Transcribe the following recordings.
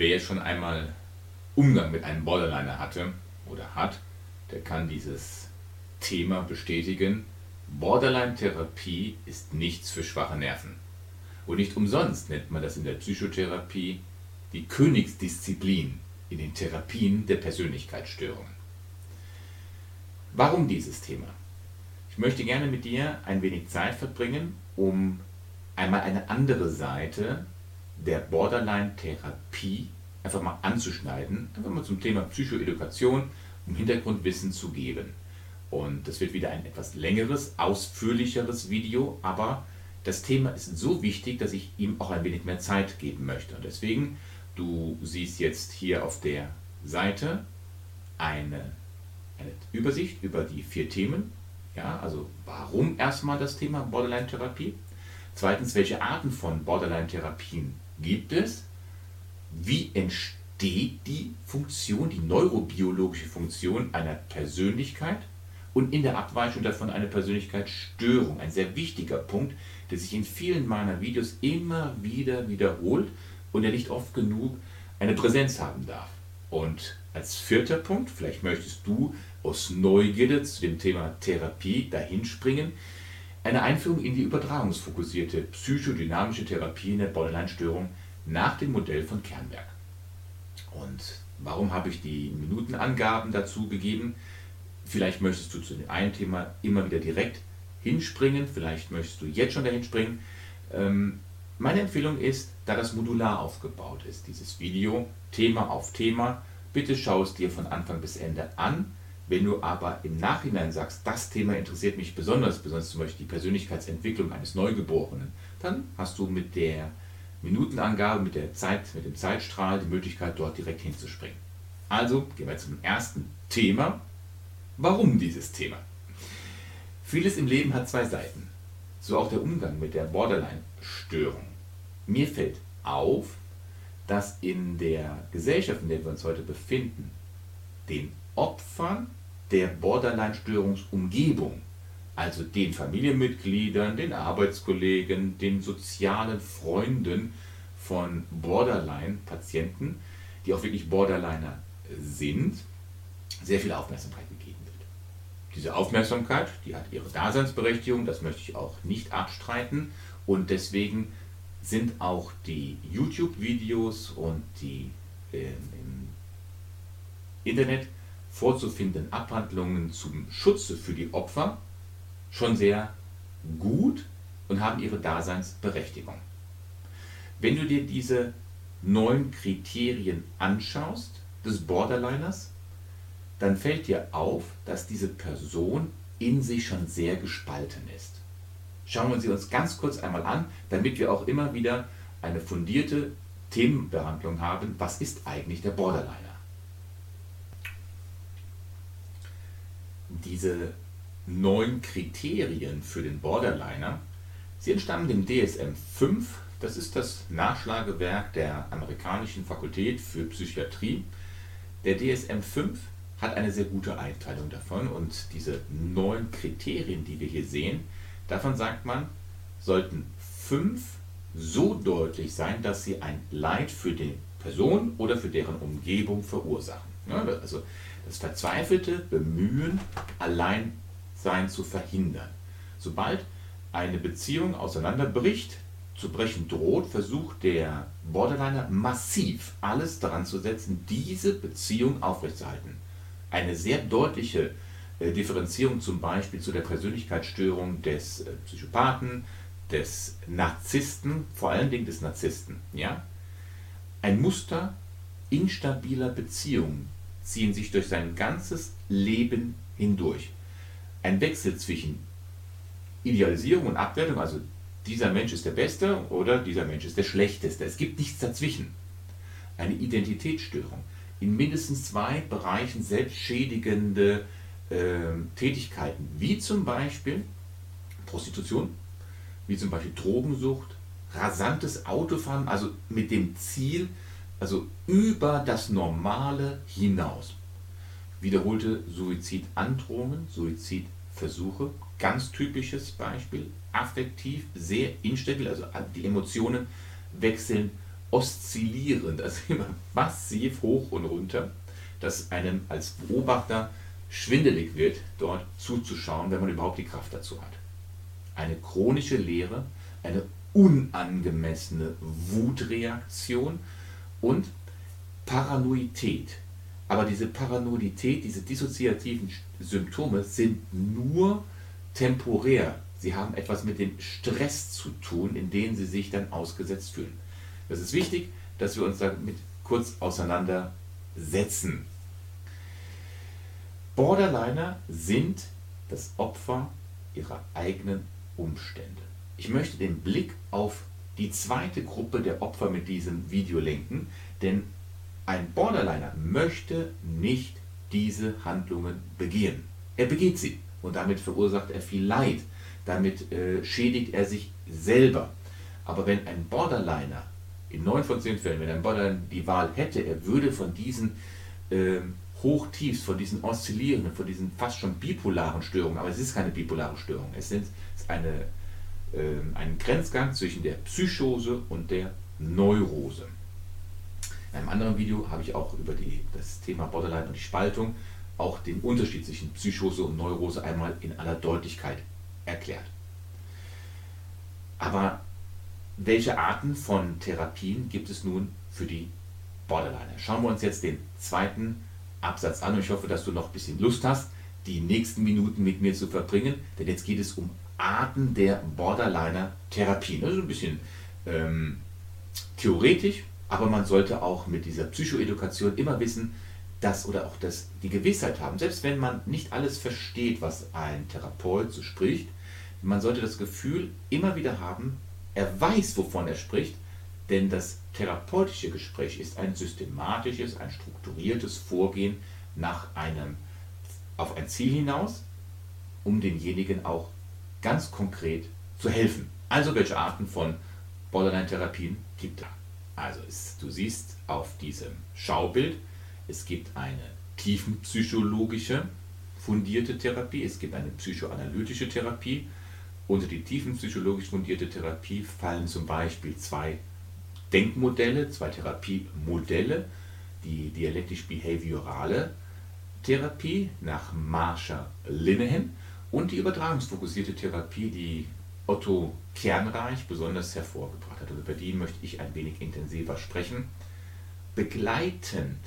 Wer schon einmal Umgang mit einem Borderliner hatte oder hat, der kann dieses Thema bestätigen. Borderline-Therapie ist nichts für schwache Nerven. Und nicht umsonst nennt man das in der Psychotherapie die Königsdisziplin in den Therapien der Persönlichkeitsstörungen. Warum dieses Thema? Ich möchte gerne mit dir ein wenig Zeit verbringen, um einmal eine andere Seite der Borderline-Therapie einfach mal anzuschneiden, einfach mal zum Thema Psychoedukation, um Hintergrundwissen zu geben. Und das wird wieder ein etwas längeres, ausführlicheres Video, aber das Thema ist so wichtig, dass ich ihm auch ein wenig mehr Zeit geben möchte. Und deswegen, du siehst jetzt hier auf der Seite eine, eine Übersicht über die vier Themen. Ja, also warum erstmal das Thema Borderline-Therapie? Zweitens, welche Arten von Borderline-Therapien gibt es? Wie entsteht die Funktion, die neurobiologische Funktion einer Persönlichkeit? Und in der Abweichung davon eine Persönlichkeitsstörung. Ein sehr wichtiger Punkt, der sich in vielen meiner Videos immer wieder wiederholt und der nicht oft genug eine Präsenz haben darf. Und als vierter Punkt, vielleicht möchtest du aus Neugierde zu dem Thema Therapie dahinspringen, eine Einführung in die übertragungsfokussierte psychodynamische Therapie in der Borderline-Störung nach dem Modell von Kernberg. Und warum habe ich die Minutenangaben dazu gegeben? Vielleicht möchtest du zu dem einen Thema immer wieder direkt hinspringen, vielleicht möchtest du jetzt schon dahin springen. Ähm, meine Empfehlung ist, da das modular aufgebaut ist, dieses Video, Thema auf Thema, bitte schau es dir von Anfang bis Ende an wenn du aber im Nachhinein sagst, das Thema interessiert mich besonders, besonders zum Beispiel die Persönlichkeitsentwicklung eines Neugeborenen, dann hast du mit der Minutenangabe, mit der Zeit, mit dem Zeitstrahl die Möglichkeit, dort direkt hinzuspringen. Also gehen wir zum ersten Thema. Warum dieses Thema? Vieles im Leben hat zwei Seiten. So auch der Umgang mit der Borderline-Störung. Mir fällt auf, dass in der Gesellschaft, in der wir uns heute befinden, den Opfern der Borderline-Störungsumgebung, also den Familienmitgliedern, den Arbeitskollegen, den sozialen Freunden von Borderline-Patienten, die auch wirklich Borderliner sind, sehr viel Aufmerksamkeit gegeben wird. Diese Aufmerksamkeit, die hat ihre Daseinsberechtigung, das möchte ich auch nicht abstreiten und deswegen sind auch die YouTube-Videos und die äh, im Internet vorzufindenden Abhandlungen zum Schutze für die Opfer schon sehr gut und haben ihre Daseinsberechtigung. Wenn du dir diese neun Kriterien anschaust des Borderliners, dann fällt dir auf, dass diese Person in sich schon sehr gespalten ist. Schauen wir sie uns ganz kurz einmal an, damit wir auch immer wieder eine fundierte Themenbehandlung haben. Was ist eigentlich der Borderliner? Diese neun Kriterien für den Borderliner, sie entstammen dem DSM-5, das ist das Nachschlagewerk der amerikanischen Fakultät für Psychiatrie. Der DSM-5 hat eine sehr gute Einteilung davon und diese neun Kriterien, die wir hier sehen, davon sagt man, sollten fünf so deutlich sein, dass sie ein Leid für die Person oder für deren Umgebung verursachen. Also das verzweifelte Bemühen, Alleinsein zu verhindern. Sobald eine Beziehung auseinanderbricht, zu brechen droht, versucht der Borderliner massiv alles daran zu setzen, diese Beziehung aufrechtzuerhalten. Eine sehr deutliche äh, Differenzierung zum Beispiel zu der Persönlichkeitsstörung des äh, Psychopathen, des Narzissten, vor allen Dingen des Narzissten. Ja? Ein Muster instabiler Beziehungen ziehen sich durch sein ganzes Leben hindurch. Ein Wechsel zwischen Idealisierung und Abwertung, also dieser Mensch ist der Beste oder dieser Mensch ist der Schlechteste. Es gibt nichts dazwischen. Eine Identitätsstörung. In mindestens zwei Bereichen selbstschädigende äh, Tätigkeiten, wie zum Beispiel Prostitution, wie zum Beispiel Drogensucht, rasantes Autofahren, also mit dem Ziel, also über das Normale hinaus. Wiederholte Suizidandrohungen, Suizidversuche, ganz typisches Beispiel, affektiv, sehr instabil, also die Emotionen wechseln oszillierend, also immer massiv hoch und runter, dass einem als Beobachter schwindelig wird, dort zuzuschauen, wenn man überhaupt die Kraft dazu hat. Eine chronische Leere, eine unangemessene Wutreaktion und Paranoidität. Aber diese Paranoidität, diese dissoziativen Symptome sind nur temporär. Sie haben etwas mit dem Stress zu tun, in den sie sich dann ausgesetzt fühlen. Das ist wichtig, dass wir uns damit kurz auseinandersetzen. Borderliner sind das Opfer ihrer eigenen Umstände. Ich möchte den Blick auf die zweite Gruppe der Opfer mit diesem Video lenken, denn ein Borderliner möchte nicht diese Handlungen begehen. Er begeht sie und damit verursacht er viel Leid. Damit äh, schädigt er sich selber. Aber wenn ein Borderliner, in neun von zehn Fällen, wenn ein Borderliner die Wahl hätte, er würde von diesen äh, Hochtiefs, von diesen oszillierenden, von diesen fast schon bipolaren Störungen, aber es ist keine bipolare Störung, es ist eine, äh, ein Grenzgang zwischen der Psychose und der Neurose. In einem anderen Video habe ich auch über die, das Thema Borderline und die Spaltung auch den Unterschied zwischen Psychose und Neurose einmal in aller Deutlichkeit erklärt. Aber welche Arten von Therapien gibt es nun für die Borderline? Schauen wir uns jetzt den zweiten Absatz an und ich hoffe, dass du noch ein bisschen Lust hast, die nächsten Minuten mit mir zu verbringen, denn jetzt geht es um Arten der Borderliner-Therapien. Das ist ein bisschen ähm, theoretisch, aber man sollte auch mit dieser Psychoedukation immer wissen, dass oder auch das, die Gewissheit haben, selbst wenn man nicht alles versteht, was ein Therapeut so spricht, man sollte das Gefühl immer wieder haben, er weiß, wovon er spricht, denn das therapeutische Gespräch ist ein systematisches, ein strukturiertes Vorgehen nach einem, auf ein Ziel hinaus, um denjenigen auch ganz konkret zu helfen. Also welche Arten von Borderline-Therapien gibt es? Also es, du siehst auf diesem Schaubild, es gibt eine tiefenpsychologische fundierte Therapie, es gibt eine psychoanalytische Therapie. Unter die tiefenpsychologisch fundierte Therapie fallen zum Beispiel zwei Denkmodelle, zwei Therapiemodelle, die dialektisch-behaviorale Therapie nach Marsha Linehan und die übertragungsfokussierte Therapie, die Otto Kernreich besonders hervorgebracht hat. Und über die möchte ich ein wenig intensiver sprechen. Begleitend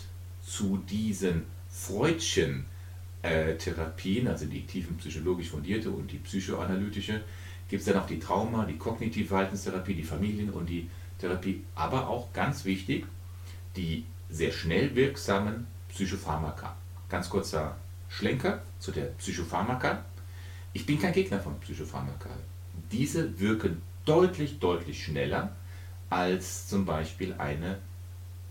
zu diesen Freudschen äh, Therapien, also die tiefen psychologisch fundierte und die psychoanalytische, gibt es dann auch die Trauma, die kognitive Verhaltenstherapie, die Familien- und die Therapie, aber auch ganz wichtig, die sehr schnell wirksamen Psychopharmaka. Ganz kurzer Schlenker zu der Psychopharmaka. Ich bin kein Gegner von Psychopharmaka diese wirken deutlich, deutlich schneller als zum Beispiel eine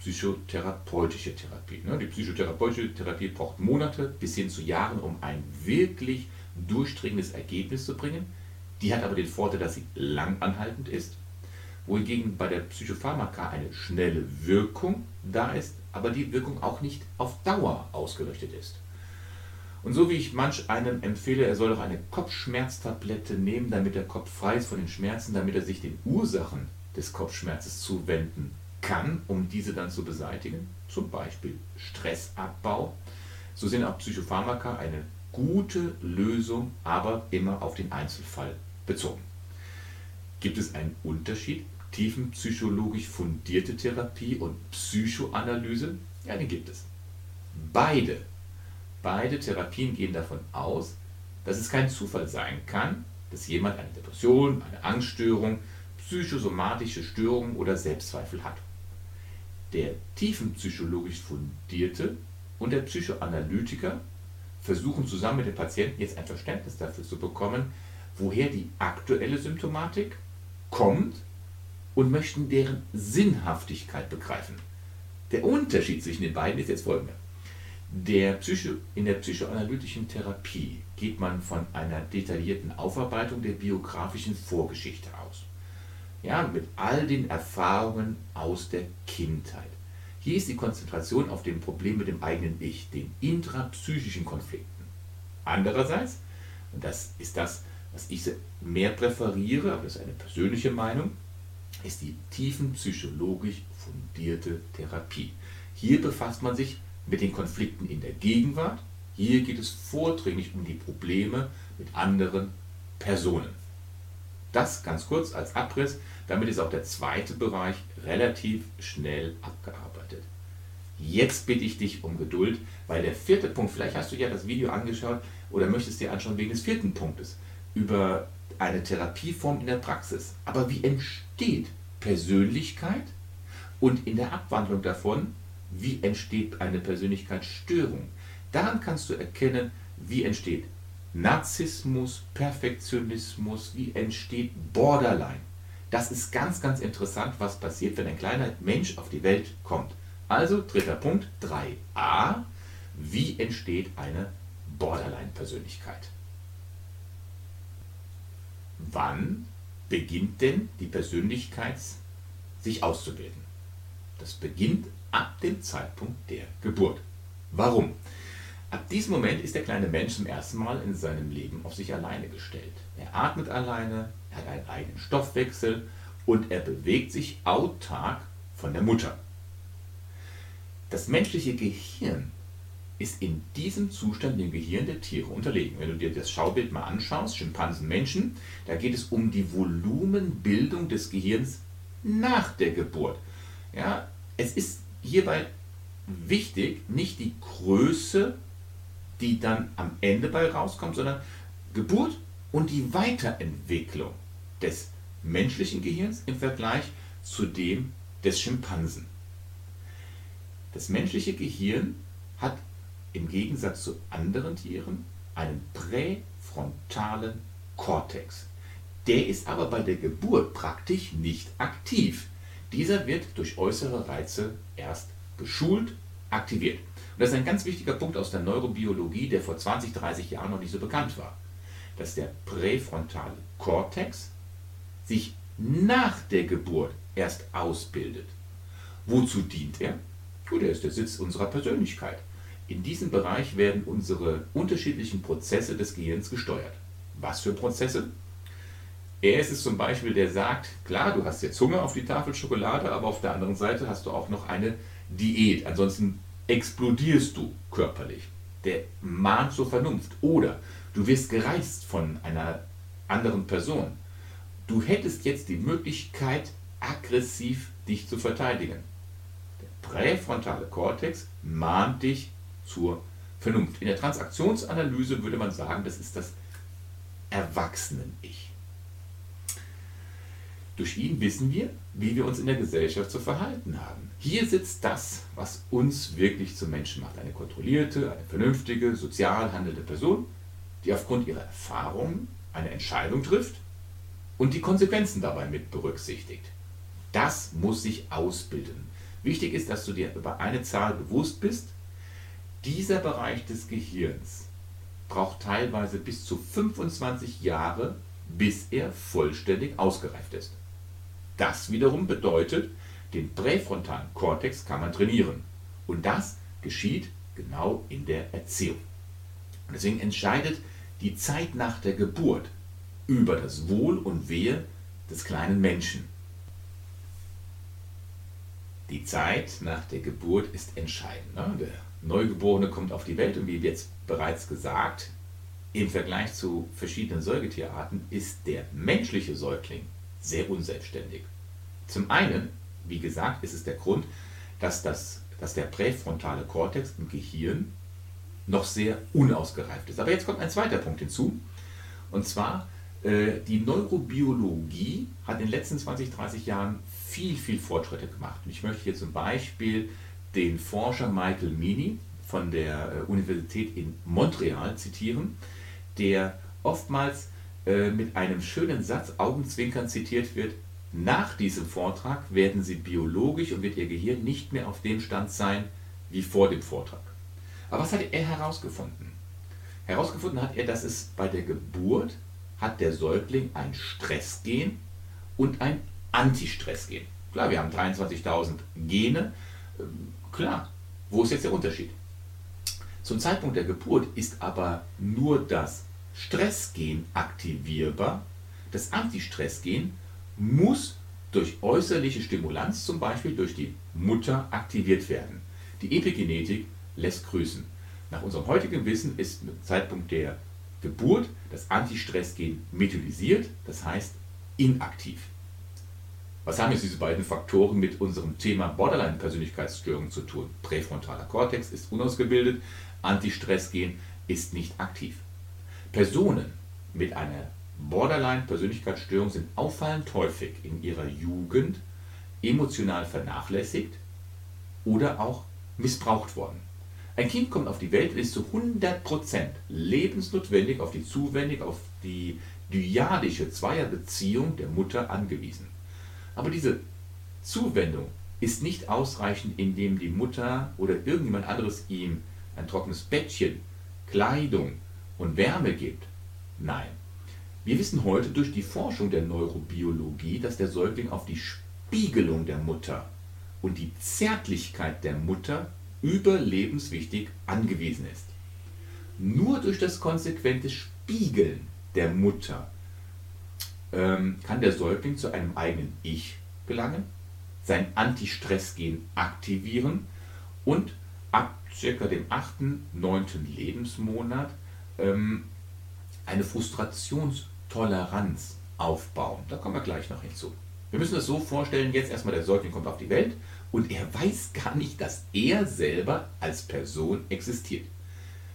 psychotherapeutische Therapie. Ne? Die psychotherapeutische Therapie braucht Monate bis hin zu Jahren, um ein wirklich durchdringendes Ergebnis zu bringen. Die hat aber den Vorteil, dass sie langanhaltend ist, wohingegen bei der Psychopharmaka eine schnelle Wirkung da ist, aber die Wirkung auch nicht auf Dauer ausgerichtet ist. Und so wie ich manch einem empfehle, er soll doch eine Kopfschmerztablette nehmen, damit der Kopf frei ist von den Schmerzen, damit er sich den Ursachen des Kopfschmerzes zuwenden kann, um diese dann zu beseitigen, zum Beispiel Stressabbau, so sind auch Psychopharmaka eine gute Lösung, aber immer auf den Einzelfall bezogen. Gibt es einen Unterschied? Tiefenpsychologisch fundierte Therapie und Psychoanalyse? Ja, den gibt es. Beide Beide Therapien gehen davon aus, dass es kein Zufall sein kann, dass jemand eine Depression, eine Angststörung, psychosomatische Störungen oder Selbstzweifel hat. Der tiefenpsychologisch fundierte und der Psychoanalytiker versuchen zusammen mit dem Patienten jetzt ein Verständnis dafür zu bekommen, woher die aktuelle Symptomatik kommt und möchten deren Sinnhaftigkeit begreifen. Der Unterschied zwischen den beiden ist jetzt folgender. Der Psycho, in der psychoanalytischen Therapie geht man von einer detaillierten Aufarbeitung der biografischen Vorgeschichte aus. Ja, mit all den Erfahrungen aus der Kindheit. Hier ist die Konzentration auf dem Problem mit dem eigenen Ich, den intrapsychischen Konflikten. Andererseits, und das ist das, was ich mehr präferiere, aber das ist eine persönliche Meinung, ist die tiefenpsychologisch fundierte Therapie. Hier befasst man sich mit den Konflikten in der Gegenwart. Hier geht es vordringlich um die Probleme mit anderen Personen. Das ganz kurz als Abriss, damit ist auch der zweite Bereich relativ schnell abgearbeitet. Jetzt bitte ich dich um Geduld, weil der vierte Punkt, vielleicht hast du ja das Video angeschaut oder möchtest dir anschauen wegen des vierten Punktes, über eine Therapieform in der Praxis. Aber wie entsteht Persönlichkeit und in der Abwandlung davon, wie entsteht eine Persönlichkeitsstörung? Daran kannst du erkennen, wie entsteht Narzissmus, Perfektionismus, wie entsteht Borderline. Das ist ganz, ganz interessant, was passiert, wenn ein kleiner Mensch auf die Welt kommt. Also dritter Punkt 3a, wie entsteht eine Borderline-Persönlichkeit? Wann beginnt denn die Persönlichkeit sich auszubilden? Das beginnt ab dem Zeitpunkt der Geburt. Warum? Ab diesem Moment ist der kleine Mensch zum ersten Mal in seinem Leben auf sich alleine gestellt. Er atmet alleine, er hat einen eigenen Stoffwechsel und er bewegt sich autark von der Mutter. Das menschliche Gehirn ist in diesem Zustand dem Gehirn der Tiere unterlegen. Wenn du dir das Schaubild mal anschaust, Schimpansen, Menschen, da geht es um die Volumenbildung des Gehirns nach der Geburt. Ja, es ist hierbei wichtig, nicht die Größe die dann am Ende bei rauskommt, sondern Geburt und die Weiterentwicklung des menschlichen Gehirns im Vergleich zu dem des Schimpansen. Das menschliche Gehirn hat im Gegensatz zu anderen Tieren einen präfrontalen Kortex. Der ist aber bei der Geburt praktisch nicht aktiv. Dieser wird durch äußere Reize erst geschult, aktiviert. Und das ist ein ganz wichtiger Punkt aus der Neurobiologie, der vor 20, 30 Jahren noch nicht so bekannt war. Dass der präfrontale Kortex sich nach der Geburt erst ausbildet. Wozu dient er? Gut, er ist der Sitz unserer Persönlichkeit. In diesem Bereich werden unsere unterschiedlichen Prozesse des Gehirns gesteuert. Was für Prozesse? Er ist es zum Beispiel, der sagt, klar, du hast jetzt Hunger auf die Tafel Schokolade, aber auf der anderen Seite hast du auch noch eine Diät. Ansonsten explodierst du körperlich. Der mahnt zur Vernunft. Oder du wirst gereizt von einer anderen Person. Du hättest jetzt die Möglichkeit, aggressiv dich zu verteidigen. Der präfrontale Kortex mahnt dich zur Vernunft. In der Transaktionsanalyse würde man sagen, das ist das Erwachsenen-Ich. Durch ihn wissen wir, wie wir uns in der Gesellschaft zu verhalten haben. Hier sitzt das, was uns wirklich zum Menschen macht. Eine kontrollierte, eine vernünftige, sozial handelnde Person, die aufgrund ihrer Erfahrungen eine Entscheidung trifft und die Konsequenzen dabei mit berücksichtigt. Das muss sich ausbilden. Wichtig ist, dass du dir über eine Zahl bewusst bist. Dieser Bereich des Gehirns braucht teilweise bis zu 25 Jahre, bis er vollständig ausgereift ist. Das wiederum bedeutet, den präfrontalen Kortex kann man trainieren. Und das geschieht genau in der Erziehung. Und deswegen entscheidet die Zeit nach der Geburt über das Wohl und Wehe des kleinen Menschen. Die Zeit nach der Geburt ist entscheidend. Ne? Der Neugeborene kommt auf die Welt und wie jetzt bereits gesagt, im Vergleich zu verschiedenen Säugetierarten ist der menschliche Säugling sehr unselbstständig. Zum einen, wie gesagt, ist es der Grund, dass, das, dass der präfrontale Kortex im Gehirn noch sehr unausgereift ist. Aber jetzt kommt ein zweiter Punkt hinzu. Und zwar, äh, die Neurobiologie hat in den letzten 20, 30 Jahren viel, viel Fortschritte gemacht. Und ich möchte hier zum Beispiel den Forscher Michael Meany von der äh, Universität in Montreal zitieren, der oftmals äh, mit einem schönen Satz augenzwinkern zitiert wird, nach diesem Vortrag werden sie biologisch und wird ihr Gehirn nicht mehr auf dem Stand sein wie vor dem Vortrag. Aber was hat er herausgefunden? Herausgefunden hat er, dass es bei der Geburt hat der Säugling ein Stressgen und ein Antistressgen. Klar, wir haben 23.000 Gene. Ähm, klar, wo ist jetzt der Unterschied? Zum Zeitpunkt der Geburt ist aber nur das Stressgen aktivierbar. Das Antistressgen muss durch äußerliche Stimulanz, zum Beispiel durch die Mutter, aktiviert werden. Die Epigenetik lässt grüßen. Nach unserem heutigen Wissen ist mit Zeitpunkt der Geburt das Antistressgen methylisiert, das heißt inaktiv. Was haben jetzt diese beiden Faktoren mit unserem Thema Borderline-Persönlichkeitsstörung zu tun? Präfrontaler Kortex ist unausgebildet, Antistressgen ist nicht aktiv. Personen mit einer Borderline-Persönlichkeitsstörung sind auffallend häufig in ihrer Jugend emotional vernachlässigt oder auch missbraucht worden. Ein Kind kommt auf die Welt und ist zu 100% lebensnotwendig auf die Zuwendung, auf die dyadische Zweierbeziehung der Mutter angewiesen. Aber diese Zuwendung ist nicht ausreichend, indem die Mutter oder irgendjemand anderes ihm ein trockenes Bettchen, Kleidung und Wärme gibt. Nein. Wir wissen heute durch die Forschung der Neurobiologie, dass der Säugling auf die Spiegelung der Mutter und die Zärtlichkeit der Mutter überlebenswichtig angewiesen ist. Nur durch das konsequente Spiegeln der Mutter ähm, kann der Säugling zu einem eigenen Ich gelangen, sein Antistressgen aktivieren und ab circa dem 8., 9. Lebensmonat ähm, eine Frustrationstoleranz aufbauen. Da kommen wir gleich noch hinzu. Wir müssen es so vorstellen, jetzt erstmal der Säugling kommt auf die Welt und er weiß gar nicht, dass er selber als Person existiert.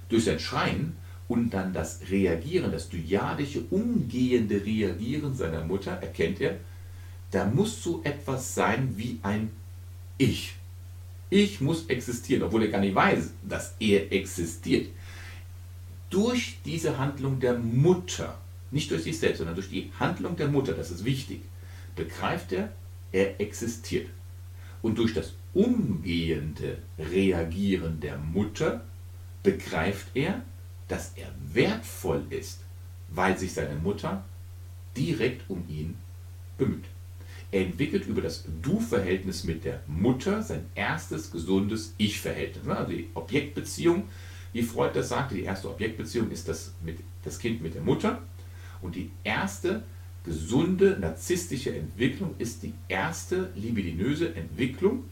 Durch sein Schreien und dann das Reagieren, das dyadische, umgehende Reagieren seiner Mutter erkennt er, da muss so etwas sein wie ein Ich. Ich muss existieren, obwohl er gar nicht weiß, dass er existiert. Durch diese Handlung der Mutter, nicht durch sich selbst, sondern durch die Handlung der Mutter, das ist wichtig, begreift er, er existiert. Und durch das umgehende Reagieren der Mutter begreift er, dass er wertvoll ist, weil sich seine Mutter direkt um ihn bemüht. Er entwickelt über das Du-Verhältnis mit der Mutter sein erstes gesundes Ich-Verhältnis. Ne, also die Objektbeziehung, wie Freud das sagte, die erste Objektbeziehung ist das, mit, das Kind mit der Mutter. Und die erste gesunde narzisstische Entwicklung ist die erste libidinöse Entwicklung.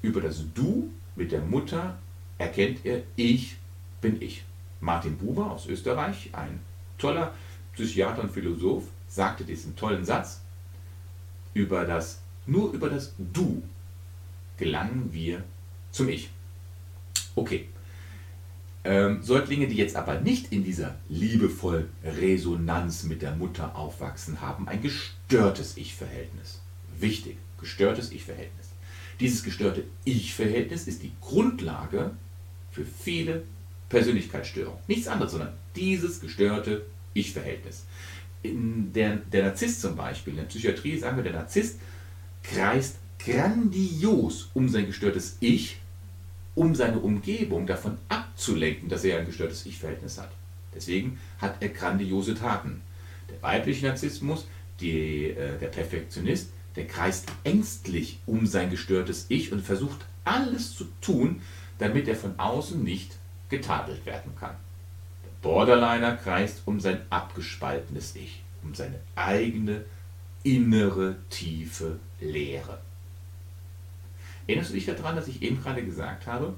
Über das Du mit der Mutter erkennt er, ich bin ich. Martin Buber aus Österreich, ein toller Psychiater und Philosoph, sagte diesen tollen Satz, über das, nur über das Du gelangen wir zum Ich. Okay. Ähm, Säuglinge, die jetzt aber nicht in dieser liebevollen Resonanz mit der Mutter aufwachsen, haben ein gestörtes Ich-Verhältnis. Wichtig, gestörtes Ich-Verhältnis. Dieses gestörte Ich-Verhältnis ist die Grundlage für viele Persönlichkeitsstörung. Nichts anderes, sondern dieses gestörte Ich-Verhältnis. Der, der Narzisst zum Beispiel, in der Psychiatrie sagen wir, der Narzisst kreist grandios um sein gestörtes Ich, um seine Umgebung davon abzulenken, dass er ein gestörtes Ich-Verhältnis hat. Deswegen hat er grandiose Taten. Der weibliche Narzissmus, die, äh, der Perfektionist, der kreist ängstlich um sein gestörtes Ich und versucht alles zu tun, damit er von außen nicht getadelt werden kann. Der Borderliner kreist um sein abgespaltenes Ich, um seine eigene innere tiefe Leere. Erinnerst du dich daran, dass ich eben gerade gesagt habe,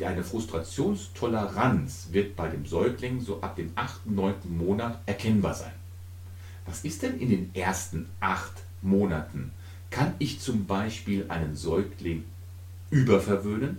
eine Frustrationstoleranz wird bei dem Säugling so ab dem 8., 9. Monat erkennbar sein. Was ist denn in den ersten acht Monaten? Kann ich zum Beispiel einen Säugling überverwöhnen?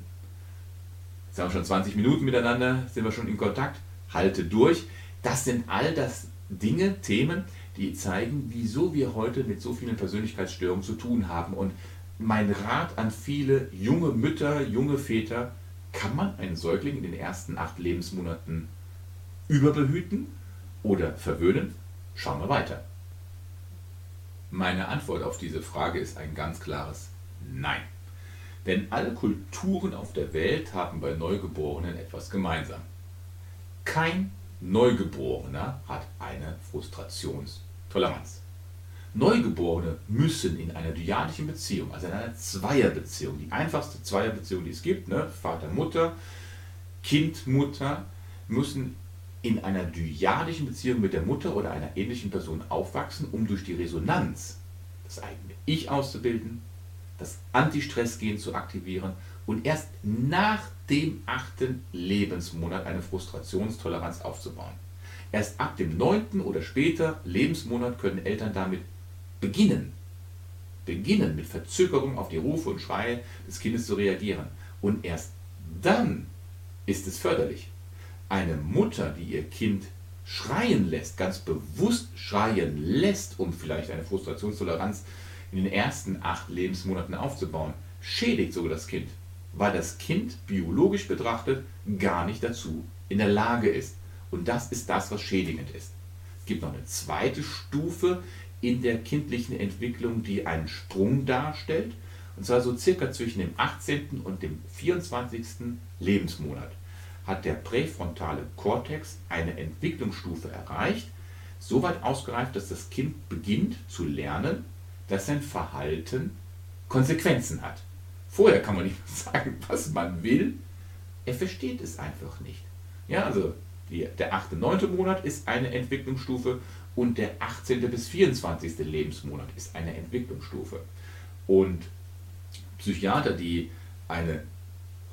Jetzt haben wir schon 20 Minuten miteinander, sind wir schon in Kontakt. Halte durch. Das sind all das Dinge, Themen, die zeigen, wieso wir heute mit so vielen Persönlichkeitsstörungen zu tun haben. Und mein Rat an viele junge Mütter, junge Väter, kann man einen Säugling in den ersten acht Lebensmonaten überbehüten oder verwöhnen? Schauen wir weiter. Meine Antwort auf diese Frage ist ein ganz klares Nein. Denn alle Kulturen auf der Welt haben bei Neugeborenen etwas gemeinsam. Kein Neugeborener hat eine Frustrationstoleranz. Neugeborene müssen in einer dyadischen Beziehung, also in einer Zweierbeziehung, die einfachste Zweierbeziehung, die es gibt, ne? Vater, Mutter, Kind, Mutter, müssen in einer dyadischen Beziehung mit der Mutter oder einer ähnlichen Person aufwachsen, um durch die Resonanz das eigene Ich auszubilden, das Anti-Stress-Gen zu aktivieren und erst nach dem achten Lebensmonat eine Frustrationstoleranz aufzubauen. Erst ab dem neunten oder später Lebensmonat können Eltern damit beginnen, beginnen mit Verzögerung auf die Rufe und Schreie des Kindes zu reagieren. Und erst dann ist es förderlich. Eine Mutter, die ihr Kind schreien lässt, ganz bewusst schreien lässt, um vielleicht eine Frustrationstoleranz in den ersten acht Lebensmonaten aufzubauen, schädigt sogar das Kind, weil das Kind biologisch betrachtet gar nicht dazu in der Lage ist. Und das ist das, was schädigend ist. Es gibt noch eine zweite Stufe in der kindlichen Entwicklung, die einen Sprung darstellt. Und zwar so circa zwischen dem 18. und dem 24. Lebensmonat hat der präfrontale Kortex eine Entwicklungsstufe erreicht, so weit ausgereift, dass das Kind beginnt zu lernen, dass sein Verhalten Konsequenzen hat. Vorher kann man nicht sagen, was man will. Er versteht es einfach nicht. Ja, also die, der 8. und 9. Monat ist eine Entwicklungsstufe und der 18. bis 24. Lebensmonat ist eine Entwicklungsstufe. Und Psychiater, die eine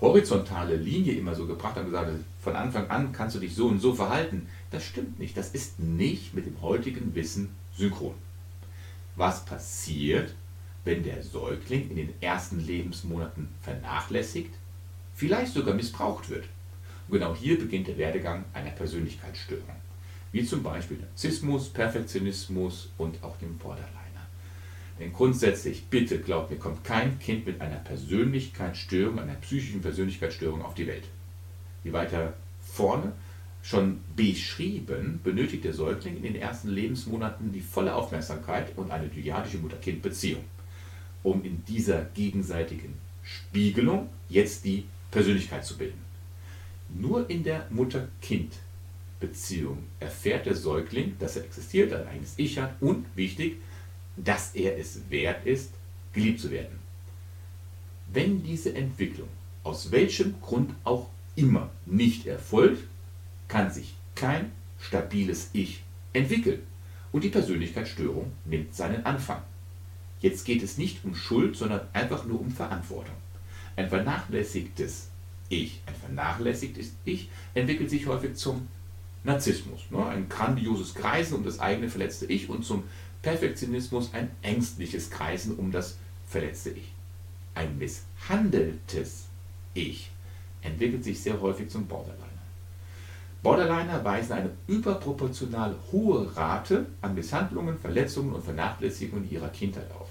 horizontale Linie immer so gebracht haben, gesagt, von Anfang an kannst du dich so und so verhalten, das stimmt nicht. Das ist nicht mit dem heutigen Wissen synchron. Was passiert, wenn der Säugling in den ersten Lebensmonaten vernachlässigt, vielleicht sogar missbraucht wird? Und genau hier beginnt der Werdegang einer Persönlichkeitsstörung, wie zum Beispiel Narzissmus, Perfektionismus und auch dem Borderliner. Denn grundsätzlich, bitte glaubt mir, kommt kein Kind mit einer Persönlichkeitsstörung, einer psychischen Persönlichkeitsstörung auf die Welt. Wie weiter vorne schon beschrieben, benötigt der Säugling in den ersten Lebensmonaten die volle Aufmerksamkeit und eine dyadische Mutter-Kind-Beziehung, um in dieser gegenseitigen Spiegelung jetzt die Persönlichkeit zu bilden. Nur in der Mutter-Kind-Beziehung erfährt der Säugling, dass er existiert, ein eigenes Ich hat und, wichtig, dass er es wert ist, geliebt zu werden. Wenn diese Entwicklung aus welchem Grund auch immer nicht erfolgt, kann sich kein stabiles Ich entwickeln und die Persönlichkeitsstörung nimmt seinen Anfang. Jetzt geht es nicht um Schuld, sondern einfach nur um Verantwortung. Ein vernachlässigtes Ich, ein vernachlässigtes Ich entwickelt sich häufig zum Narzissmus, ne? ein grandioses Kreisen um das eigene verletzte Ich und zum Perfektionismus ein ängstliches Kreisen um das verletzte Ich. Ein misshandeltes Ich entwickelt sich sehr häufig zum Borderliner. Borderliner weisen eine überproportional hohe Rate an Misshandlungen, Verletzungen und Vernachlässigungen ihrer Kindheit auf.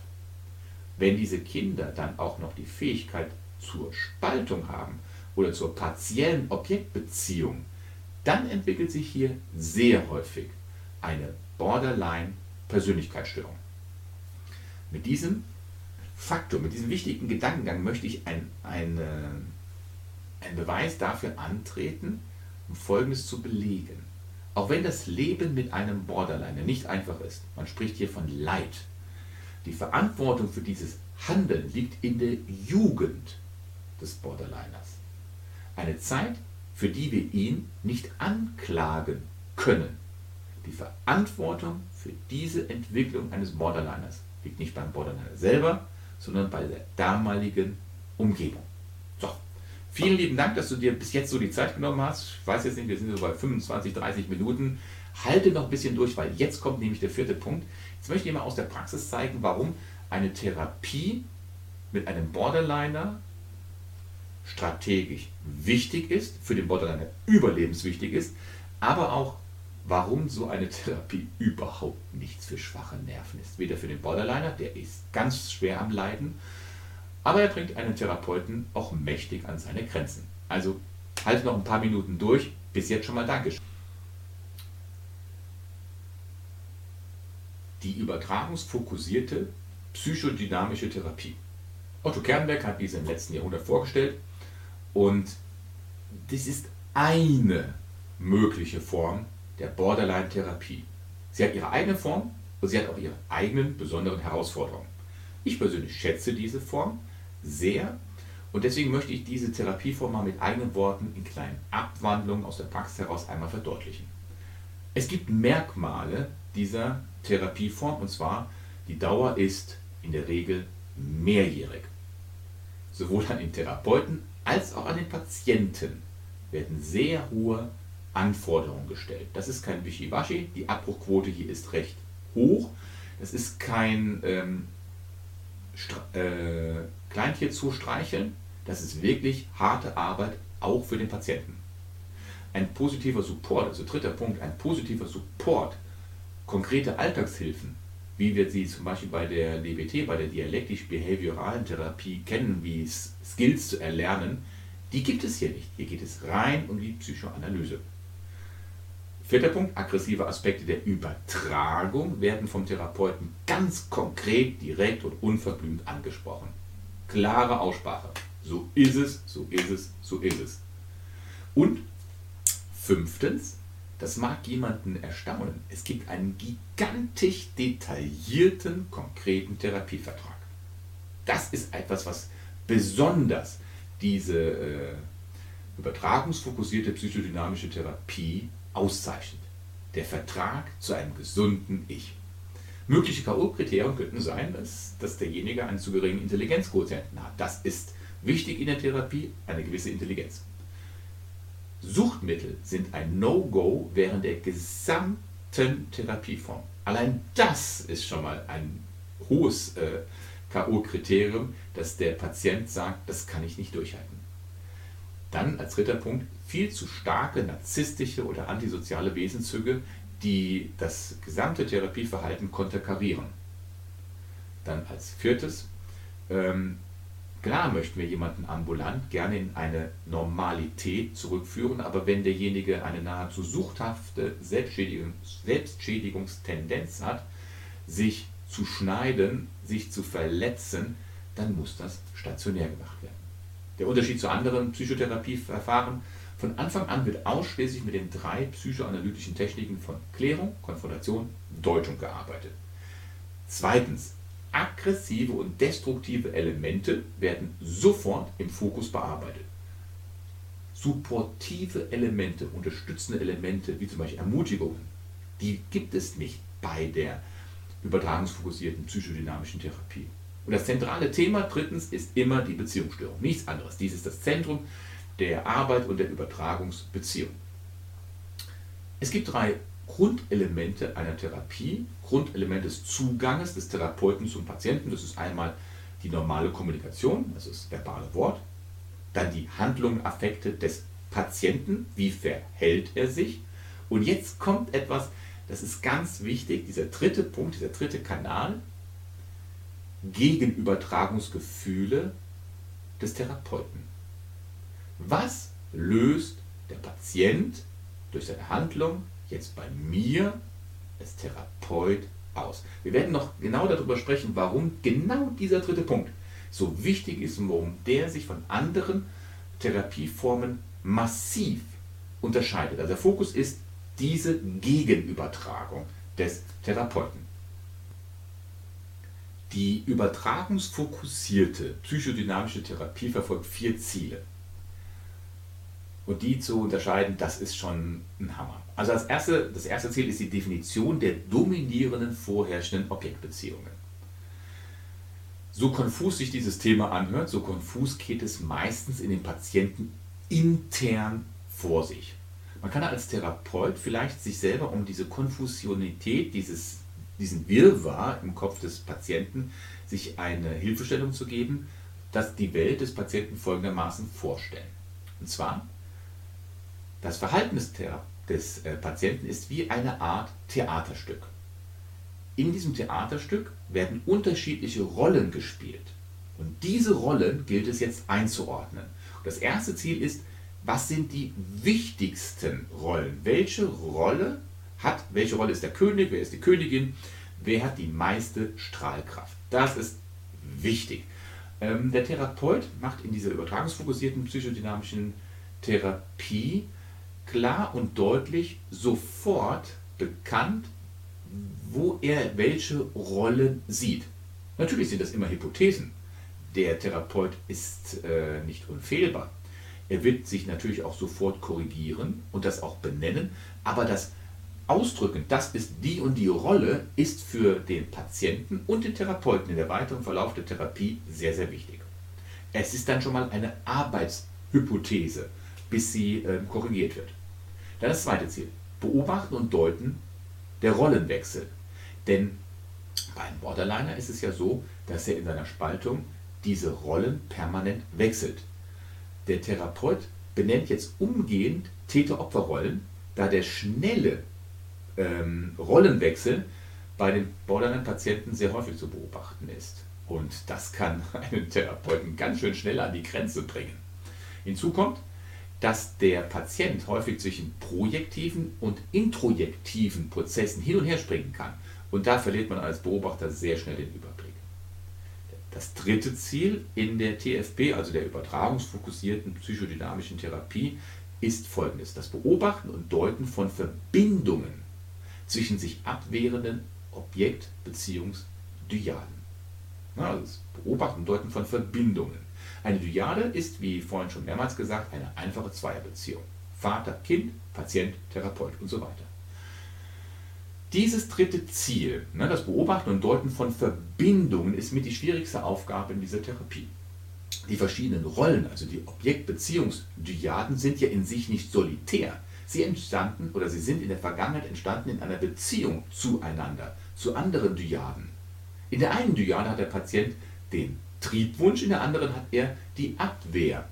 Wenn diese Kinder dann auch noch die Fähigkeit zur Spaltung haben oder zur partiellen Objektbeziehung, dann entwickelt sich hier sehr häufig eine Borderline Persönlichkeitsstörung. Mit diesem Faktor, mit diesem wichtigen Gedankengang möchte ich ein, ein, ein Beweis dafür antreten, um Folgendes zu belegen. Auch wenn das Leben mit einem Borderliner nicht einfach ist, man spricht hier von Leid, die Verantwortung für dieses Handeln liegt in der Jugend des Borderliners. Eine Zeit, für die wir ihn nicht anklagen können. Die Verantwortung für diese Entwicklung eines Borderliners liegt nicht beim Borderliner selber, sondern bei der damaligen Umgebung. So, vielen lieben Dank, dass du dir bis jetzt so die Zeit genommen hast. Ich weiß jetzt nicht, wir sind so bei 25, 30 Minuten. Halte noch ein bisschen durch, weil jetzt kommt nämlich der vierte Punkt. Jetzt möchte ich mal aus der Praxis zeigen, warum eine Therapie mit einem Borderliner strategisch wichtig ist, für den Borderliner überlebenswichtig ist, aber auch warum so eine Therapie überhaupt nichts für schwache Nerven ist. Weder für den Borderliner, der ist ganz schwer am Leiden, aber er bringt einen Therapeuten auch mächtig an seine Grenzen. Also halte noch ein paar Minuten durch. Bis jetzt schon mal Dankeschön. Die übertragungsfokussierte psychodynamische Therapie. Otto Kernberg hat diese im letzten Jahrhundert vorgestellt und das ist eine mögliche Form der Borderline-Therapie. Sie hat ihre eigene Form und sie hat auch ihre eigenen besonderen Herausforderungen. Ich persönlich schätze diese Form sehr und deswegen möchte ich diese Therapieform mal mit eigenen Worten in kleinen Abwandlungen aus der Praxis heraus einmal verdeutlichen. Es gibt Merkmale dieser Therapieform und zwar Die Dauer ist in der Regel mehrjährig. Sowohl an den Therapeuten als auch an den Patienten werden sehr hohe Anforderungen gestellt. Das ist kein Wischiwaschi, die Abbruchquote hier ist recht hoch. Das ist kein ähm, äh, Kleintier zu streicheln, das ist wirklich harte Arbeit, auch für den Patienten. Ein positiver Support, also dritter Punkt, ein positiver Support, konkrete Alltagshilfen, wie wir sie zum Beispiel bei der DBT, bei der dialektisch-behavioralen Therapie kennen, wie Skills zu erlernen, die gibt es hier nicht. Hier geht es rein um die Psychoanalyse. Vierter Punkt, aggressive Aspekte der Übertragung werden vom Therapeuten ganz konkret, direkt und unverblümt angesprochen. Klare Aussprache. So ist es, so ist es, so ist es. Und fünftens, das mag jemanden erstaunen, es gibt einen gigantisch detaillierten, konkreten Therapievertrag. Das ist etwas, was besonders diese äh, übertragungsfokussierte psychodynamische Therapie auszeichnet. Der Vertrag zu einem gesunden Ich. Mögliche K.O.-Kriterien könnten sein, dass, dass derjenige einen zu geringen Intelligenzquotienten hat. Das ist wichtig in der Therapie, eine gewisse Intelligenz. Suchtmittel sind ein No-Go während der gesamten Therapieform. Allein das ist schon mal ein hohes äh, K.O.-Kriterium, dass der Patient sagt, das kann ich nicht durchhalten. Dann als dritter Punkt viel zu starke narzisstische oder antisoziale Wesenszüge, die das gesamte Therapieverhalten konterkarieren. Dann als viertes, ähm, klar möchten wir jemanden ambulant gerne in eine Normalität zurückführen, aber wenn derjenige eine nahezu suchthafte Selbstschädigungs Selbstschädigungstendenz hat, sich zu schneiden, sich zu verletzen, dann muss das stationär gemacht werden. Der Unterschied zu anderen Psychotherapieverfahren, von Anfang an wird ausschließlich mit den drei psychoanalytischen Techniken von Klärung, Konfrontation, Deutung gearbeitet. Zweitens, aggressive und destruktive Elemente werden sofort im Fokus bearbeitet. Supportive Elemente, unterstützende Elemente, wie zum Beispiel Ermutigungen, die gibt es nicht bei der übertragungsfokussierten psychodynamischen Therapie. Und das zentrale Thema drittens ist immer die Beziehungsstörung, nichts anderes. Dies ist das Zentrum der Arbeit und der Übertragungsbeziehung. Es gibt drei Grundelemente einer Therapie, Grundelemente des Zuganges des Therapeuten zum Patienten. Das ist einmal die normale Kommunikation, das ist das verbale Wort, dann die Handlungen, Affekte des Patienten, wie verhält er sich. Und jetzt kommt etwas, das ist ganz wichtig, dieser dritte Punkt, dieser dritte Kanal, Gegenübertragungsgefühle des Therapeuten. Was löst der Patient durch seine Handlung jetzt bei mir als Therapeut aus? Wir werden noch genau darüber sprechen, warum genau dieser dritte Punkt so wichtig ist und warum der sich von anderen Therapieformen massiv unterscheidet. Also der Fokus ist diese Gegenübertragung des Therapeuten. Die übertragungsfokussierte psychodynamische Therapie verfolgt vier Ziele. Und die zu unterscheiden, das ist schon ein Hammer. Also das erste, das erste Ziel ist die Definition der dominierenden vorherrschenden Objektbeziehungen. So konfus sich dieses Thema anhört, so konfus geht es meistens in den Patienten intern vor sich. Man kann als Therapeut vielleicht sich selber um diese Konfusionität, dieses, diesen Wirrwarr im Kopf des Patienten, sich eine Hilfestellung zu geben, dass die Welt des Patienten folgendermaßen vorstellen. Und zwar, das Verhalten des, des äh, Patienten ist wie eine Art Theaterstück. In diesem Theaterstück werden unterschiedliche Rollen gespielt. Und diese Rollen gilt es jetzt einzuordnen. Und das erste Ziel ist, was sind die wichtigsten Rollen? Welche Rolle hat, welche Rolle ist der König, wer ist die Königin, wer hat die meiste Strahlkraft? Das ist wichtig. Ähm, der Therapeut macht in dieser übertragungsfokussierten psychodynamischen Therapie klar und deutlich sofort bekannt, wo er welche Rollen sieht. Natürlich sind das immer Hypothesen. Der Therapeut ist äh, nicht unfehlbar. Er wird sich natürlich auch sofort korrigieren und das auch benennen, aber das Ausdrücken, das ist die und die Rolle, ist für den Patienten und den Therapeuten in der weiteren Verlauf der Therapie sehr, sehr wichtig. Es ist dann schon mal eine Arbeitshypothese, bis sie äh, korrigiert wird. Dann das zweite Ziel. Beobachten und deuten der Rollenwechsel. Denn bei einem Borderliner ist es ja so, dass er in seiner Spaltung diese Rollen permanent wechselt. Der Therapeut benennt jetzt umgehend Täter-Opfer-Rollen, da der schnelle ähm, Rollenwechsel bei den Borderline-Patienten sehr häufig zu beobachten ist. Und das kann einen Therapeuten ganz schön schnell an die Grenze bringen. Hinzu kommt, dass der Patient häufig zwischen projektiven und introjektiven Prozessen hin und her springen kann. Und da verliert man als Beobachter sehr schnell den Überblick. Das dritte Ziel in der TFP, also der übertragungsfokussierten psychodynamischen Therapie, ist folgendes: Das Beobachten und Deuten von Verbindungen zwischen sich abwehrenden Objekt-Beziehungs-Dyaden. Also das Beobachten und Deuten von Verbindungen. Eine Dyade ist, wie vorhin schon mehrmals gesagt, eine einfache Zweierbeziehung. Vater, Kind, Patient, Therapeut und so weiter. Dieses dritte Ziel, ne, das Beobachten und Deuten von Verbindungen, ist mit die schwierigste Aufgabe in dieser Therapie. Die verschiedenen Rollen, also die Objektbeziehungsdyaden, sind ja in sich nicht solitär. Sie entstanden oder sie sind in der Vergangenheit entstanden in einer Beziehung zueinander, zu anderen Dyaden. In der einen Dyade hat der Patient den Triebwunsch, in der anderen hat er die Abwehr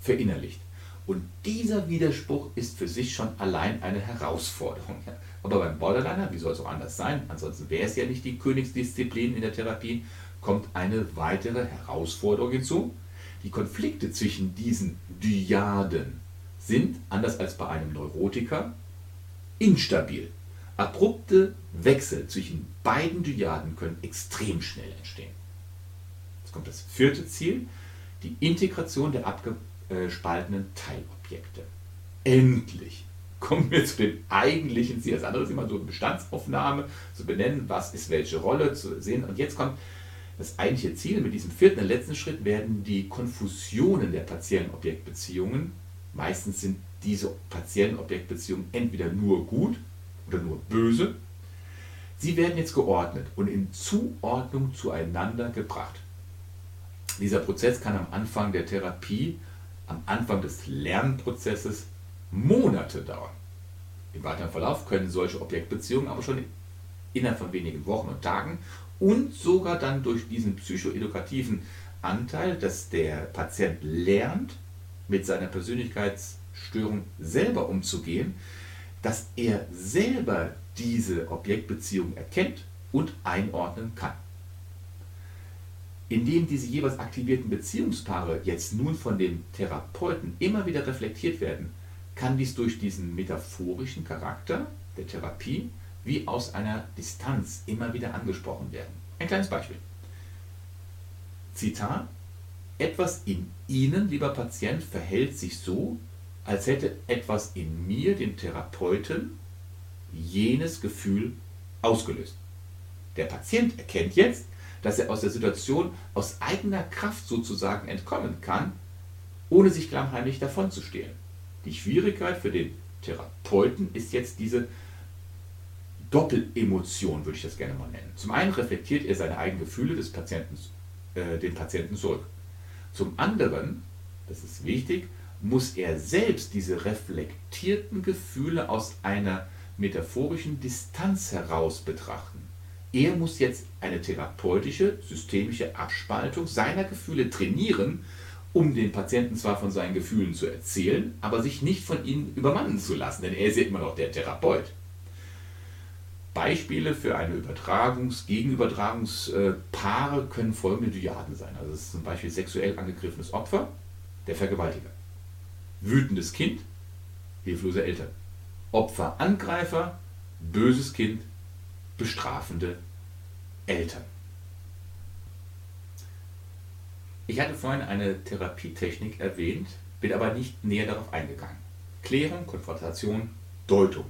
verinnerlicht. Und dieser Widerspruch ist für sich schon allein eine Herausforderung. Aber beim Borderliner, wie soll es auch anders sein, ansonsten wäre es ja nicht die Königsdisziplin in der Therapie, kommt eine weitere Herausforderung hinzu. Die Konflikte zwischen diesen Dyaden sind, anders als bei einem Neurotiker, instabil. Abrupte Wechsel zwischen beiden Dyaden können extrem schnell entstehen kommt das vierte Ziel, die Integration der abgespaltenen Teilobjekte. Endlich kommen wir zu dem eigentlichen Ziel. Das andere ist immer so eine Bestandsaufnahme, zu benennen, was ist welche Rolle, zu sehen. Und jetzt kommt das eigentliche Ziel. Mit diesem vierten und letzten Schritt werden die Konfusionen der partiellen Objektbeziehungen, meistens sind diese partiellen Objektbeziehungen entweder nur gut oder nur böse, sie werden jetzt geordnet und in Zuordnung zueinander gebracht. Dieser Prozess kann am Anfang der Therapie, am Anfang des Lernprozesses Monate dauern. Im weiteren Verlauf können solche Objektbeziehungen aber schon innerhalb von wenigen Wochen und Tagen und sogar dann durch diesen psychoedukativen Anteil, dass der Patient lernt, mit seiner Persönlichkeitsstörung selber umzugehen, dass er selber diese Objektbeziehung erkennt und einordnen kann. Indem diese jeweils aktivierten Beziehungspaare jetzt nun von dem Therapeuten immer wieder reflektiert werden, kann dies durch diesen metaphorischen Charakter der Therapie wie aus einer Distanz immer wieder angesprochen werden. Ein kleines Beispiel. Zitat. Etwas in Ihnen, lieber Patient, verhält sich so, als hätte etwas in mir, dem Therapeuten, jenes Gefühl ausgelöst. Der Patient erkennt jetzt, dass er aus der Situation aus eigener Kraft sozusagen entkommen kann, ohne sich klammheimlich davonzustehlen. Die Schwierigkeit für den Therapeuten ist jetzt diese Doppelemotion, würde ich das gerne mal nennen. Zum einen reflektiert er seine eigenen Gefühle des Patienten, äh, den Patienten zurück. Zum anderen, das ist wichtig, muss er selbst diese reflektierten Gefühle aus einer metaphorischen Distanz heraus betrachten. Er muss jetzt eine therapeutische, systemische Abspaltung seiner Gefühle trainieren, um den Patienten zwar von seinen Gefühlen zu erzählen, aber sich nicht von ihnen übermannen zu lassen, denn er ist ja immer noch der Therapeut. Beispiele für eine Übertragungs-, Gegenübertragungspaare können folgende Dyaden sein. Also das ist zum Beispiel sexuell angegriffenes Opfer, der Vergewaltiger. Wütendes Kind, hilflose Eltern. Opfer, Angreifer, böses Kind, bestrafende Eltern. Ich hatte vorhin eine Therapietechnik erwähnt, bin aber nicht näher darauf eingegangen. Klärung, Konfrontation, Deutung.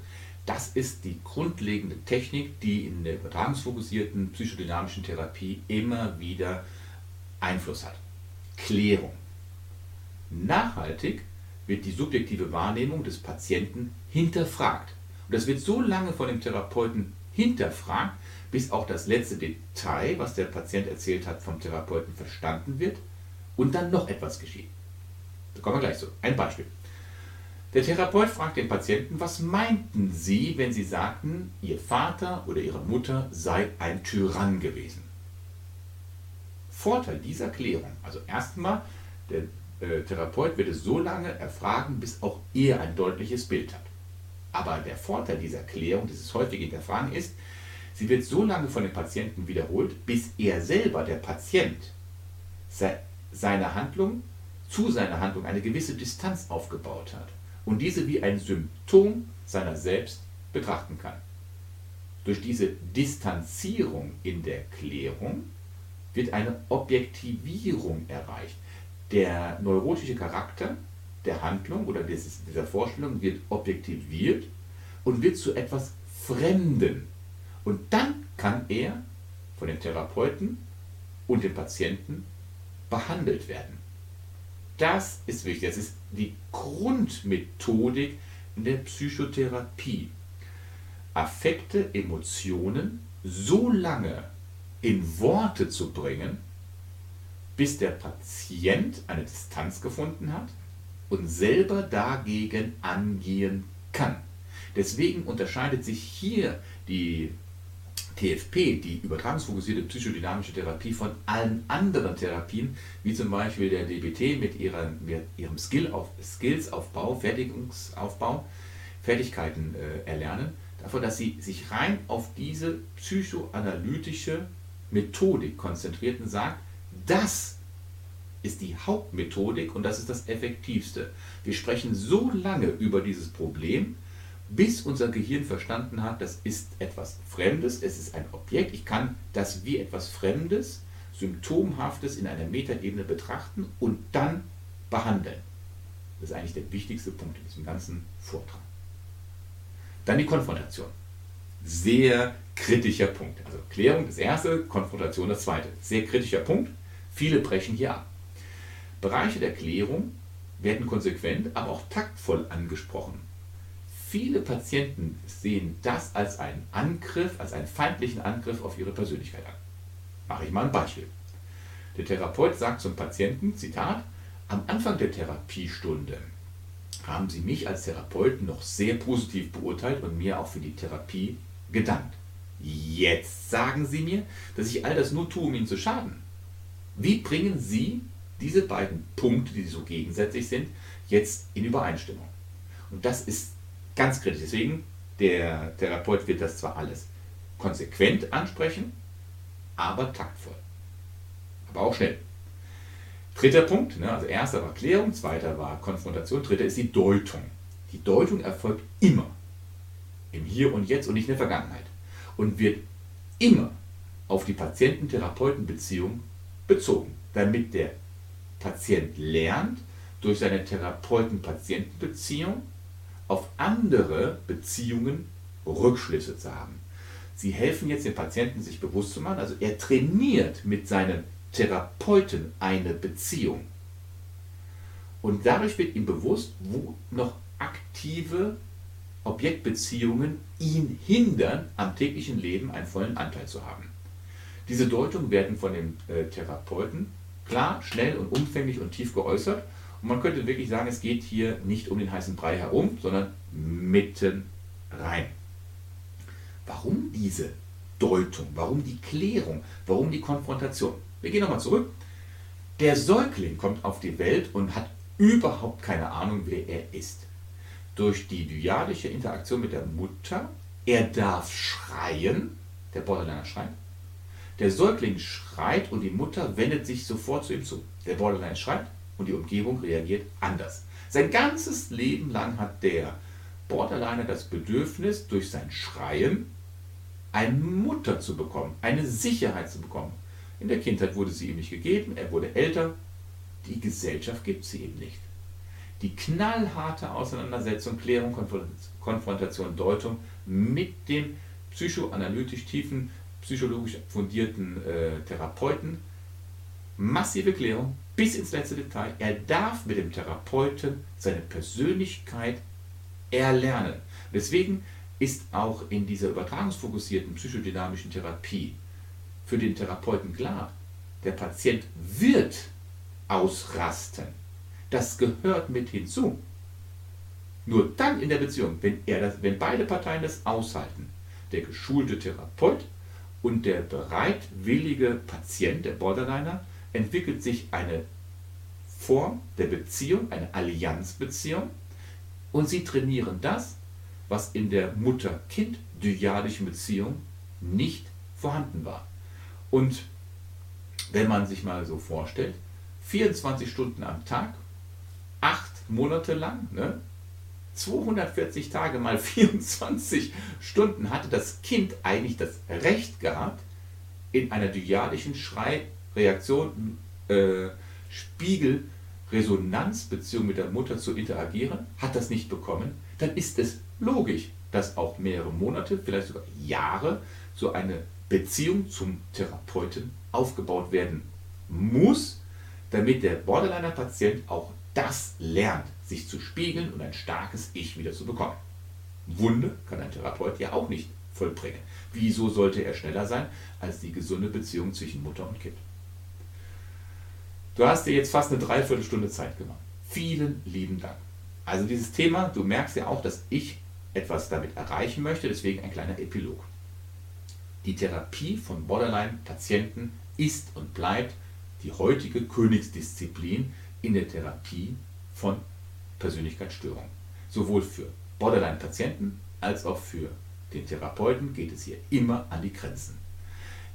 Das ist die grundlegende Technik, die in der übertragungsfokussierten psychodynamischen Therapie immer wieder Einfluss hat. Klärung. Nachhaltig wird die subjektive Wahrnehmung des Patienten hinterfragt Und das wird so lange von dem Therapeuten hinterfragt, bis auch das letzte Detail, was der Patient erzählt hat, vom Therapeuten verstanden wird und dann noch etwas geschieht. Da kommen wir gleich zu. Ein Beispiel. Der Therapeut fragt den Patienten, was meinten Sie, wenn Sie sagten, Ihr Vater oder Ihre Mutter sei ein Tyrann gewesen? Vorteil dieser Klärung, also erstmal, der äh, Therapeut wird es so lange erfragen, bis auch er ein deutliches Bild hat. Aber der Vorteil dieser Klärung, dieses häufige Hinterfragen ist, sie wird so lange von dem Patienten wiederholt, bis er selber, der Patient, seine Handlung, zu seiner Handlung eine gewisse Distanz aufgebaut hat und diese wie ein Symptom seiner selbst betrachten kann. Durch diese Distanzierung in der Klärung wird eine Objektivierung erreicht. Der neurotische Charakter der Handlung oder dieser Vorstellung wird objektiviert und wird zu etwas Fremden. Und dann kann er von dem Therapeuten und dem Patienten behandelt werden. Das ist wichtig. Das ist die Grundmethodik in der Psychotherapie. Affekte, Emotionen so lange in Worte zu bringen, bis der Patient eine Distanz gefunden hat und selber dagegen angehen kann. Deswegen unterscheidet sich hier die TFP, die übertragungsfokussierte psychodynamische Therapie, von allen anderen Therapien, wie zum Beispiel der DBT mit, ihrer, mit ihrem Skill-auf, Skillsaufbau, Fertigungsaufbau, Fertigkeiten äh, erlernen, davon, dass sie sich rein auf diese psychoanalytische Methodik konzentriert und sagt, das ist die Hauptmethodik und das ist das Effektivste. Wir sprechen so lange über dieses Problem, bis unser Gehirn verstanden hat, das ist etwas Fremdes, es ist ein Objekt, ich kann das wie etwas Fremdes, Symptomhaftes in einer Metaebene betrachten und dann behandeln. Das ist eigentlich der wichtigste Punkt in diesem ganzen Vortrag. Dann die Konfrontation. Sehr kritischer Punkt. Also Klärung das erste, Konfrontation das zweite. Sehr kritischer Punkt. Viele brechen hier ab. Bereiche der Klärung werden konsequent, aber auch taktvoll angesprochen. Viele Patienten sehen das als einen Angriff, als einen feindlichen Angriff auf ihre Persönlichkeit an. Mache ich mal ein Beispiel. Der Therapeut sagt zum Patienten, Zitat, am Anfang der Therapiestunde haben Sie mich als Therapeuten noch sehr positiv beurteilt und mir auch für die Therapie gedankt. Jetzt sagen Sie mir, dass ich all das nur tue, um Ihnen zu schaden. Wie bringen Sie diese beiden Punkte, die so gegensätzlich sind, jetzt in Übereinstimmung? Und das ist Ganz kritisch. Deswegen, der Therapeut wird das zwar alles konsequent ansprechen, aber taktvoll. Aber auch schnell. Dritter Punkt, ne, also erster war Klärung, zweiter war Konfrontation, dritter ist die Deutung. Die Deutung erfolgt immer im Hier und Jetzt und nicht in der Vergangenheit und wird immer auf die Patienten-Therapeuten-Beziehung bezogen, damit der Patient lernt, durch seine Therapeuten-Patienten-Beziehung auf andere Beziehungen Rückschlüsse zu haben. Sie helfen jetzt dem Patienten, sich bewusst zu machen, also er trainiert mit seinem Therapeuten eine Beziehung. Und dadurch wird ihm bewusst, wo noch aktive Objektbeziehungen ihn hindern, am täglichen Leben einen vollen Anteil zu haben. Diese Deutungen werden von dem äh, Therapeuten klar, schnell und umfänglich und tief geäußert und man könnte wirklich sagen, es geht hier nicht um den heißen Brei herum, sondern mitten rein. Warum diese Deutung? Warum die Klärung? Warum die Konfrontation? Wir gehen nochmal zurück. Der Säugling kommt auf die Welt und hat überhaupt keine Ahnung, wer er ist. Durch die dyadische Interaktion mit der Mutter, er darf schreien, der Borderliner schreit. Der Säugling schreit und die Mutter wendet sich sofort zu ihm zu. Der Borderliner schreit, und die Umgebung reagiert anders. Sein ganzes Leben lang hat der Borderliner das Bedürfnis, durch sein Schreien eine Mutter zu bekommen, eine Sicherheit zu bekommen. In der Kindheit wurde sie ihm nicht gegeben, er wurde älter, die Gesellschaft gibt sie ihm nicht. Die knallharte Auseinandersetzung, Klärung, Konfrontation, Deutung mit dem psychoanalytisch tiefen, psychologisch fundierten äh, Therapeuten, massive Klärung, bis ins letzte Detail. Er darf mit dem Therapeuten seine Persönlichkeit erlernen. Deswegen ist auch in dieser übertragungsfokussierten psychodynamischen Therapie für den Therapeuten klar, der Patient wird ausrasten. Das gehört mit hinzu. Nur dann in der Beziehung, wenn, er das, wenn beide Parteien das aushalten, der geschulte Therapeut und der bereitwillige Patient, der Borderliner, entwickelt sich eine Form der Beziehung, eine Allianzbeziehung, und sie trainieren das, was in der Mutter-Kind-dyadischen Beziehung nicht vorhanden war. Und wenn man sich mal so vorstellt, 24 Stunden am Tag, acht Monate lang, ne, 240 Tage mal 24 Stunden hatte das Kind eigentlich das Recht gehabt, in einer dyadischen Schreireaktion, äh, Spiegelresonanzbeziehung mit der Mutter zu interagieren, hat das nicht bekommen, dann ist es logisch, dass auch mehrere Monate, vielleicht sogar Jahre, so eine Beziehung zum Therapeuten aufgebaut werden muss, damit der Borderliner-Patient auch das lernt, sich zu spiegeln und ein starkes Ich wieder zu bekommen. Wunde kann ein Therapeut ja auch nicht vollbringen. Wieso sollte er schneller sein als die gesunde Beziehung zwischen Mutter und Kind? Du hast dir jetzt fast eine Dreiviertelstunde Zeit gemacht. Vielen lieben Dank. Also dieses Thema, du merkst ja auch, dass ich etwas damit erreichen möchte, deswegen ein kleiner Epilog. Die Therapie von Borderline-Patienten ist und bleibt die heutige Königsdisziplin in der Therapie von Persönlichkeitsstörungen. Sowohl für Borderline-Patienten als auch für den Therapeuten geht es hier immer an die Grenzen.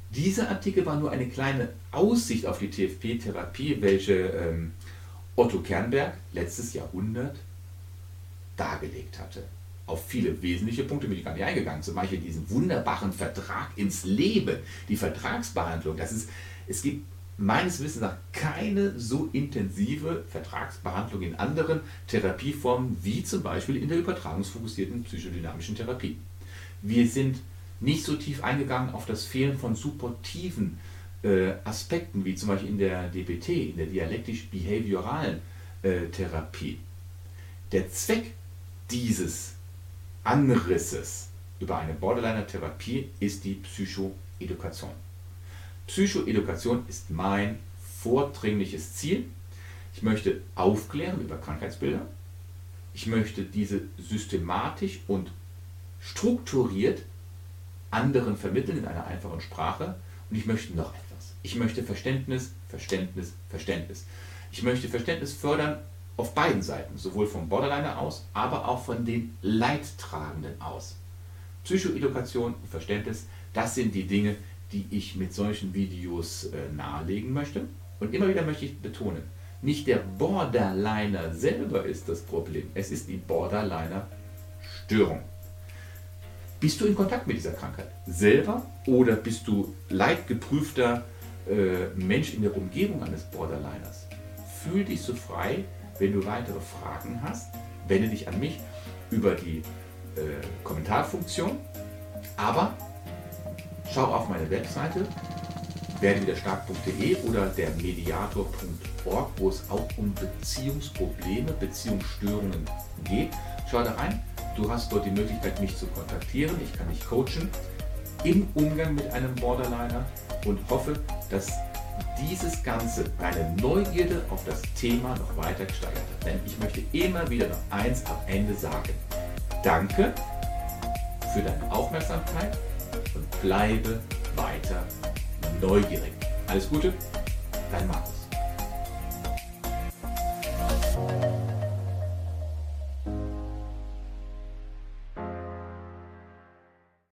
Dieser Artikel war nur eine kleine Aussicht auf die TFP-Therapie, welche ähm, Otto Kernberg letztes Jahrhundert dargelegt hatte. Auf viele wesentliche Punkte bin ich gar nicht eingegangen. Zum Beispiel diesen wunderbaren Vertrag ins Leben, die Vertragsbehandlung. Das ist, es gibt meines Wissens nach keine so intensive Vertragsbehandlung in anderen Therapieformen wie zum Beispiel in der übertragungsfokussierten psychodynamischen Therapie. Wir sind nicht so tief eingegangen auf das Fehlen von supportiven äh, Aspekten, wie zum Beispiel in der DBT, in der dialektisch-behavioralen äh, Therapie. Der Zweck dieses Anrisses über eine Borderliner-Therapie ist die Psychoedukation. Psychoedukation ist mein vordringliches Ziel. Ich möchte aufklären über Krankheitsbilder. Ich möchte diese systematisch und strukturiert anderen vermitteln in einer einfachen Sprache. Und ich möchte noch etwas. Ich möchte Verständnis, Verständnis, Verständnis. Ich möchte Verständnis fördern auf beiden Seiten, sowohl vom Borderliner aus, aber auch von den Leidtragenden aus. Psychoedukation und Verständnis, das sind die Dinge, die ich mit solchen Videos äh, nahelegen möchte. Und immer wieder möchte ich betonen, nicht der Borderliner selber ist das Problem, es ist die Borderliner-Störung. Bist du in Kontakt mit dieser Krankheit selber oder bist du leidgeprüfter äh, Mensch in der Umgebung eines Borderliners? Fühl dich so frei, wenn du weitere Fragen hast, wende dich an mich über die äh, Kommentarfunktion. Aber Schau auf meine Webseite werdewiderstark.de oder der mediator.org, wo es auch um Beziehungsprobleme, Beziehungsstörungen geht. Schau da rein. Du hast dort die Möglichkeit, mich zu kontaktieren. Ich kann dich coachen im Umgang mit einem Borderliner und hoffe, dass dieses Ganze deine Neugierde auf das Thema noch weiter gesteigert hat. Denn ich möchte immer wieder noch eins am Ende sagen. Danke für deine Aufmerksamkeit und bleibe weiter neugierig. Alles Gute, dein Markus.